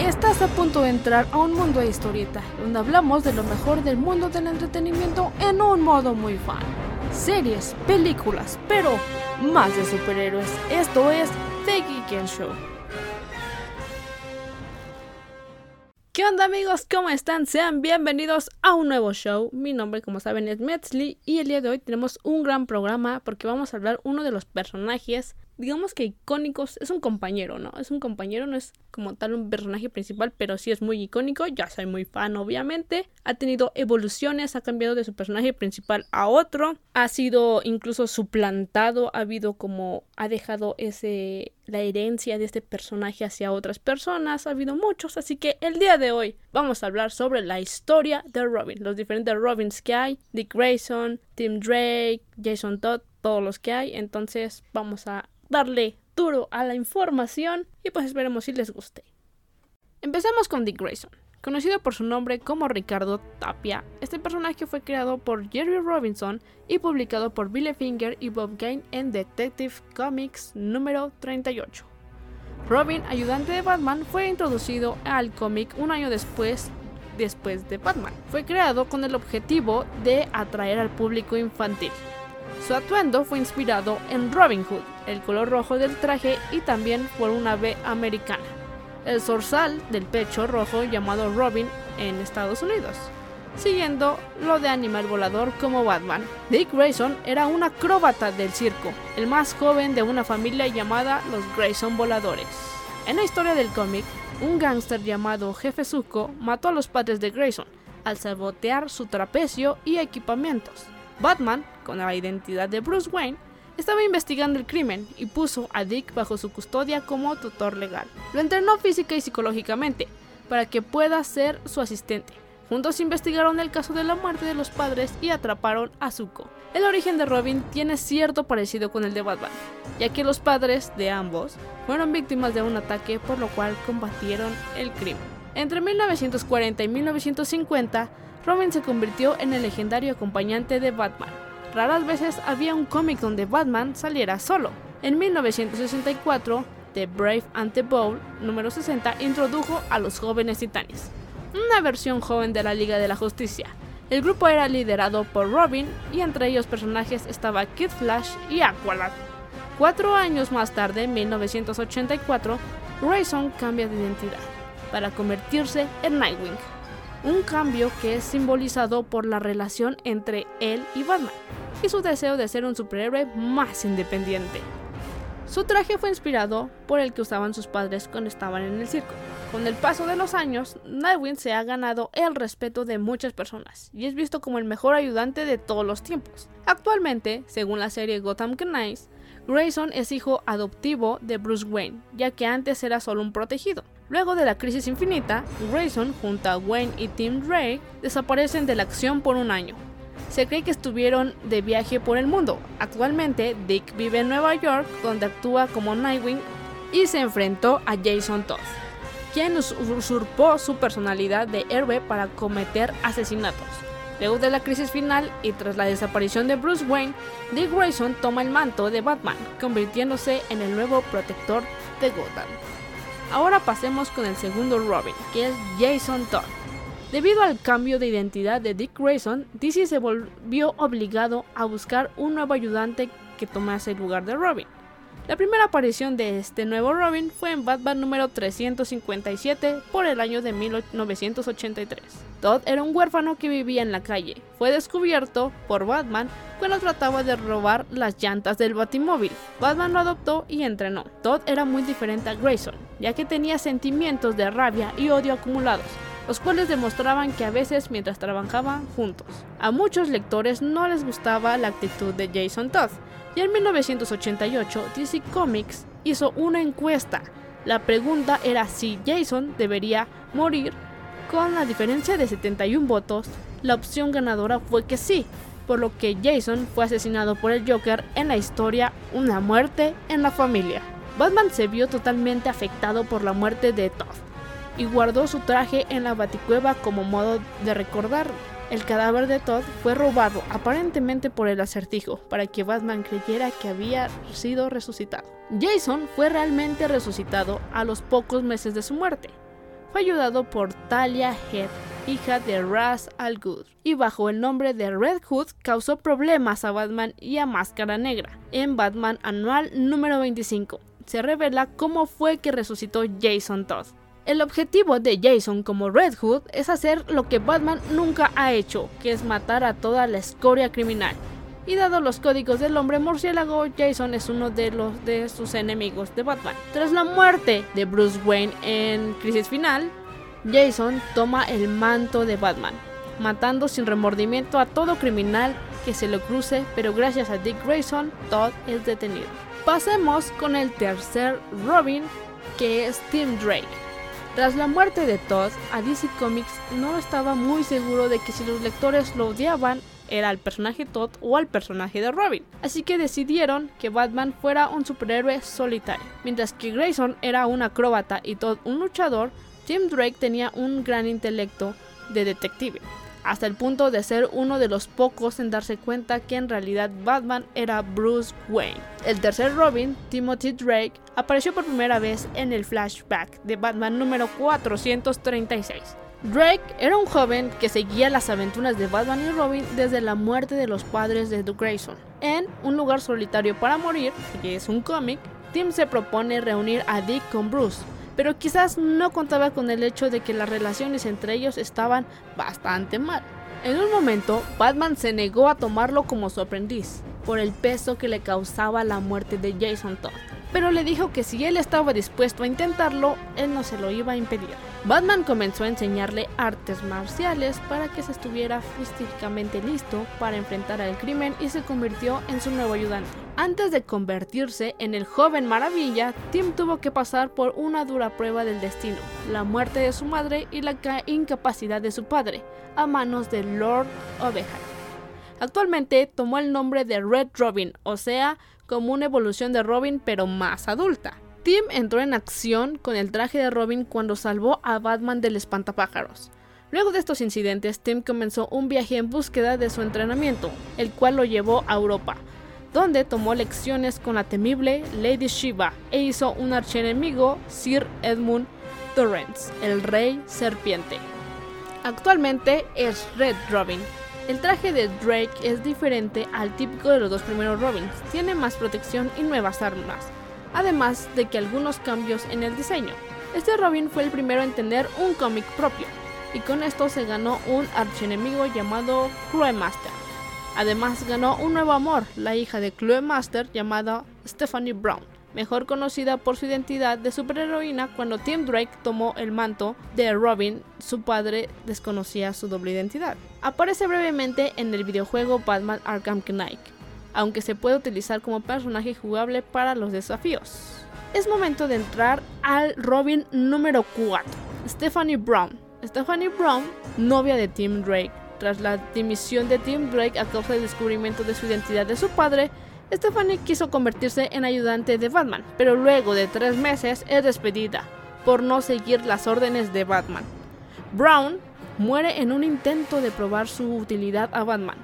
Estás a punto de entrar a un mundo de historieta, donde hablamos de lo mejor del mundo del entretenimiento en un modo muy fan. Series, películas, pero más de superhéroes. Esto es The Geek Show. ¿Qué onda amigos? ¿Cómo están? Sean bienvenidos a un nuevo show. Mi nombre, como saben, es Metzli y el día de hoy tenemos un gran programa porque vamos a hablar uno de los personajes digamos que icónicos, es un compañero, ¿no? Es un compañero, no es como tal un personaje principal, pero sí es muy icónico, ya soy muy fan obviamente. Ha tenido evoluciones, ha cambiado de su personaje principal a otro, ha sido incluso suplantado, ha habido como ha dejado ese la herencia de este personaje hacia otras personas, ha habido muchos, así que el día de hoy vamos a hablar sobre la historia de Robin, los diferentes Robins que hay, Dick Grayson, Tim Drake, Jason Todd, todos los que hay, entonces vamos a darle duro a la información y pues esperemos si les guste. Empezamos con Dick Grayson. Conocido por su nombre como Ricardo Tapia, este personaje fue creado por Jerry Robinson y publicado por Billy Finger y Bob Kane en Detective Comics número 38. Robin, ayudante de Batman, fue introducido al cómic un año después, después de Batman. Fue creado con el objetivo de atraer al público infantil. Su atuendo fue inspirado en Robin Hood, el color rojo del traje y también por una ave americana. El zorzal del pecho rojo llamado Robin en Estados Unidos, siguiendo lo de animal volador como Batman. Dick Grayson era un acróbata del circo, el más joven de una familia llamada los Grayson Voladores. En la historia del cómic, un gángster llamado Jefe Zuko mató a los padres de Grayson al sabotear su trapecio y equipamientos. Batman, con la identidad de Bruce Wayne, estaba investigando el crimen y puso a Dick bajo su custodia como tutor legal. Lo entrenó física y psicológicamente para que pueda ser su asistente. Juntos investigaron el caso de la muerte de los padres y atraparon a Zuko. El origen de Robin tiene cierto parecido con el de Batman, ya que los padres de ambos fueron víctimas de un ataque por lo cual combatieron el crimen. Entre 1940 y 1950, Robin se convirtió en el legendario acompañante de Batman. Raras veces había un cómic donde Batman saliera solo. En 1964, The Brave and the Bold, número 60, introdujo a los jóvenes titanes, una versión joven de la Liga de la Justicia. El grupo era liderado por Robin y entre ellos personajes estaba Kid Flash y Aqualad. Cuatro años más tarde, en 1984, Grayson cambia de identidad para convertirse en Nightwing un cambio que es simbolizado por la relación entre él y Batman y su deseo de ser un superhéroe más independiente. Su traje fue inspirado por el que usaban sus padres cuando estaban en el circo. Con el paso de los años, Nightwing se ha ganado el respeto de muchas personas y es visto como el mejor ayudante de todos los tiempos. Actualmente, según la serie Gotham Knights, Grayson es hijo adoptivo de Bruce Wayne, ya que antes era solo un protegido. Luego de la crisis infinita, Grayson junto a Wayne y Tim Drake desaparecen de la acción por un año. Se cree que estuvieron de viaje por el mundo. Actualmente, Dick vive en Nueva York, donde actúa como Nightwing y se enfrentó a Jason Todd, quien usurpó su personalidad de héroe para cometer asesinatos. Luego de la crisis final y tras la desaparición de Bruce Wayne, Dick Grayson toma el manto de Batman, convirtiéndose en el nuevo protector de Gotham. Ahora pasemos con el segundo Robin, que es Jason Todd. Debido al cambio de identidad de Dick Grayson, DC se volvió obligado a buscar un nuevo ayudante que tomase el lugar de Robin. La primera aparición de este nuevo Robin fue en Batman número 357 por el año de 1983. Todd era un huérfano que vivía en la calle. Fue descubierto por Batman cuando trataba de robar las llantas del batimóvil. Batman lo adoptó y entrenó. Todd era muy diferente a Grayson, ya que tenía sentimientos de rabia y odio acumulados los cuales demostraban que a veces mientras trabajaban juntos. A muchos lectores no les gustaba la actitud de Jason Todd, y en 1988 DC Comics hizo una encuesta. La pregunta era si Jason debería morir. Con la diferencia de 71 votos, la opción ganadora fue que sí, por lo que Jason fue asesinado por el Joker en la historia Una muerte en la familia. Batman se vio totalmente afectado por la muerte de Todd y guardó su traje en la baticueva como modo de recordar. El cadáver de Todd fue robado aparentemente por el acertijo para que Batman creyera que había sido resucitado. Jason fue realmente resucitado a los pocos meses de su muerte. fue ayudado por Talia Head, hija de Ras Al Ghul, y bajo el nombre de Red Hood causó problemas a Batman y a Máscara Negra. En Batman Anual número 25 se revela cómo fue que resucitó Jason Todd. El objetivo de Jason como Red Hood es hacer lo que Batman nunca ha hecho, que es matar a toda la escoria criminal. Y dado los códigos del hombre murciélago, Jason es uno de los de sus enemigos de Batman. Tras la muerte de Bruce Wayne en Crisis Final, Jason toma el manto de Batman, matando sin remordimiento a todo criminal que se lo cruce, pero gracias a Dick Grayson, Todd es detenido. Pasemos con el tercer Robin, que es Tim Drake. Tras la muerte de Todd, a DC Comics no estaba muy seguro de que si los lectores lo odiaban era al personaje Todd o al personaje de Robin, así que decidieron que Batman fuera un superhéroe solitario. Mientras que Grayson era un acróbata y Todd un luchador, Tim Drake tenía un gran intelecto de detective, hasta el punto de ser uno de los pocos en darse cuenta que en realidad Batman era Bruce Wayne. El tercer Robin, Timothy Drake, apareció por primera vez en el flashback de Batman número 436. Drake era un joven que seguía las aventuras de Batman y Robin desde la muerte de los padres de Duke Grayson. En Un lugar solitario para morir, que es un cómic, Tim se propone reunir a Dick con Bruce, pero quizás no contaba con el hecho de que las relaciones entre ellos estaban bastante mal. En un momento, Batman se negó a tomarlo como su aprendiz, por el peso que le causaba la muerte de Jason Todd, pero le dijo que si él estaba dispuesto a intentarlo, él no se lo iba a impedir. Batman comenzó a enseñarle artes marciales para que se estuviera físicamente listo para enfrentar al crimen y se convirtió en su nuevo ayudante. Antes de convertirse en el joven maravilla, Tim tuvo que pasar por una dura prueba del destino, la muerte de su madre y la incapacidad de su padre, a manos de Lord Oveja. Actualmente tomó el nombre de Red Robin, o sea, como una evolución de Robin pero más adulta. Tim entró en acción con el traje de Robin cuando salvó a Batman del espantapájaros. Luego de estos incidentes, Tim comenzó un viaje en búsqueda de su entrenamiento, el cual lo llevó a Europa, donde tomó lecciones con la temible Lady Shiva e hizo un archienemigo, Sir Edmund Torrance, el Rey Serpiente. Actualmente es Red Robin. El traje de Drake es diferente al típico de los dos primeros Robins, tiene más protección y nuevas armas además de que algunos cambios en el diseño. Este Robin fue el primero en tener un cómic propio, y con esto se ganó un archienemigo llamado Chloe Master. Además ganó un nuevo amor, la hija de Chloe Master llamada Stephanie Brown, mejor conocida por su identidad de superheroína cuando Tim Drake tomó el manto de Robin, su padre desconocía su doble identidad. Aparece brevemente en el videojuego Batman Arkham Knight, aunque se puede utilizar como personaje jugable para los desafíos. Es momento de entrar al Robin número 4, Stephanie Brown. Stephanie Brown, novia de Tim Drake. Tras la dimisión de Tim Drake a causa del descubrimiento de su identidad de su padre, Stephanie quiso convertirse en ayudante de Batman, pero luego de tres meses es despedida por no seguir las órdenes de Batman. Brown muere en un intento de probar su utilidad a Batman,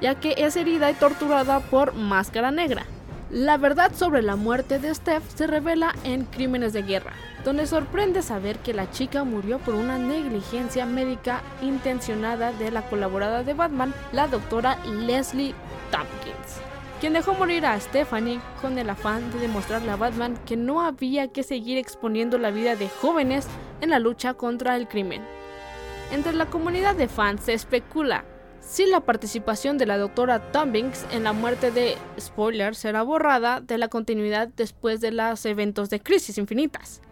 ya que es herida y torturada por Máscara Negra. La verdad sobre la muerte de Steph se revela en Crímenes de Guerra, donde sorprende saber que la chica murió por una negligencia médica intencionada de la colaboradora de Batman, la doctora Leslie Tompkins, quien dejó morir a Stephanie con el afán de demostrarle a Batman que no había que seguir exponiendo la vida de jóvenes en la lucha contra el crimen. Entre la comunidad de fans se especula si la participación de la doctora Tompkins en la muerte de Spoiler será borrada de la continuidad después de los eventos de Crisis Infinitas.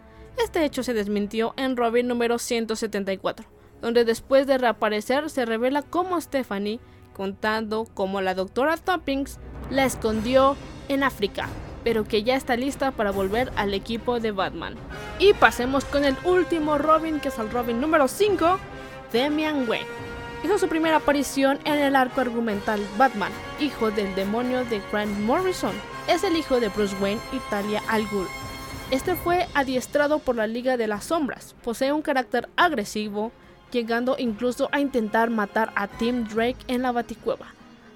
Este hecho se desmintió en Robin número 174, donde después de reaparecer se revela cómo Stephanie, contando cómo la doctora Tompkins la escondió en África, pero que ya está lista para volver al equipo de Batman. Y pasemos con el último Robin, que es el Robin número 5, Damian Wayne hizo su primera aparición en el arco argumental Batman, hijo del demonio de Grant Morrison. Es el hijo de Bruce Wayne y Talia al Ghul. Este fue adiestrado por la Liga de las Sombras, posee un carácter agresivo, llegando incluso a intentar matar a Tim Drake en la Baticueva.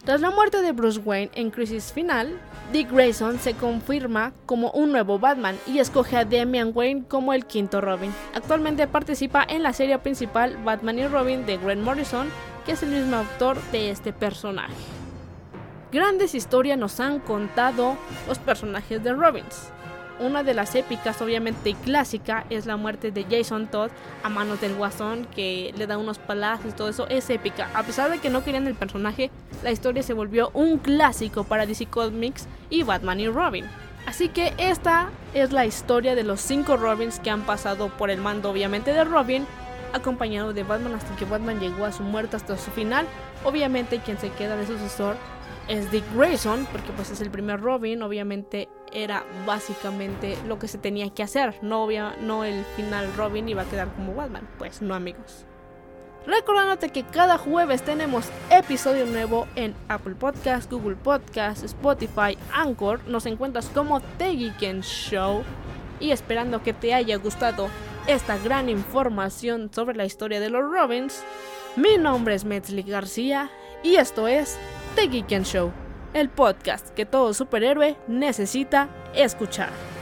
Tras la muerte de Bruce Wayne en Crisis Final, Dick Grayson se confirma como un nuevo Batman y escoge a Damian Wayne como el quinto Robin. Actualmente participa en la serie principal Batman y Robin de Grant Morrison, que es el mismo autor de este personaje. Grandes historias nos han contado los personajes de Robins. Una de las épicas, obviamente clásica, es la muerte de Jason Todd a manos del Guasón, que le da unos palazos y todo eso. Es épica. A pesar de que no querían el personaje, la historia se volvió un clásico para DC Comics y Batman y Robin. Así que esta es la historia de los cinco Robins que han pasado por el mando, obviamente, de Robin, acompañado de Batman hasta que Batman llegó a su muerte hasta su final. Obviamente, quien se queda de sucesor es Dick Grayson, porque pues es el primer Robin, obviamente era básicamente lo que se tenía que hacer, no, no el final Robin iba a quedar como Batman, pues no amigos. Recordándote que cada jueves tenemos episodio nuevo en Apple Podcast, Google Podcast, Spotify, Anchor, nos encuentras como The Geeken Show y esperando que te haya gustado esta gran información sobre la historia de los Robins, mi nombre es Metzli García y esto es The Geek Show, el podcast que todo superhéroe necesita escuchar.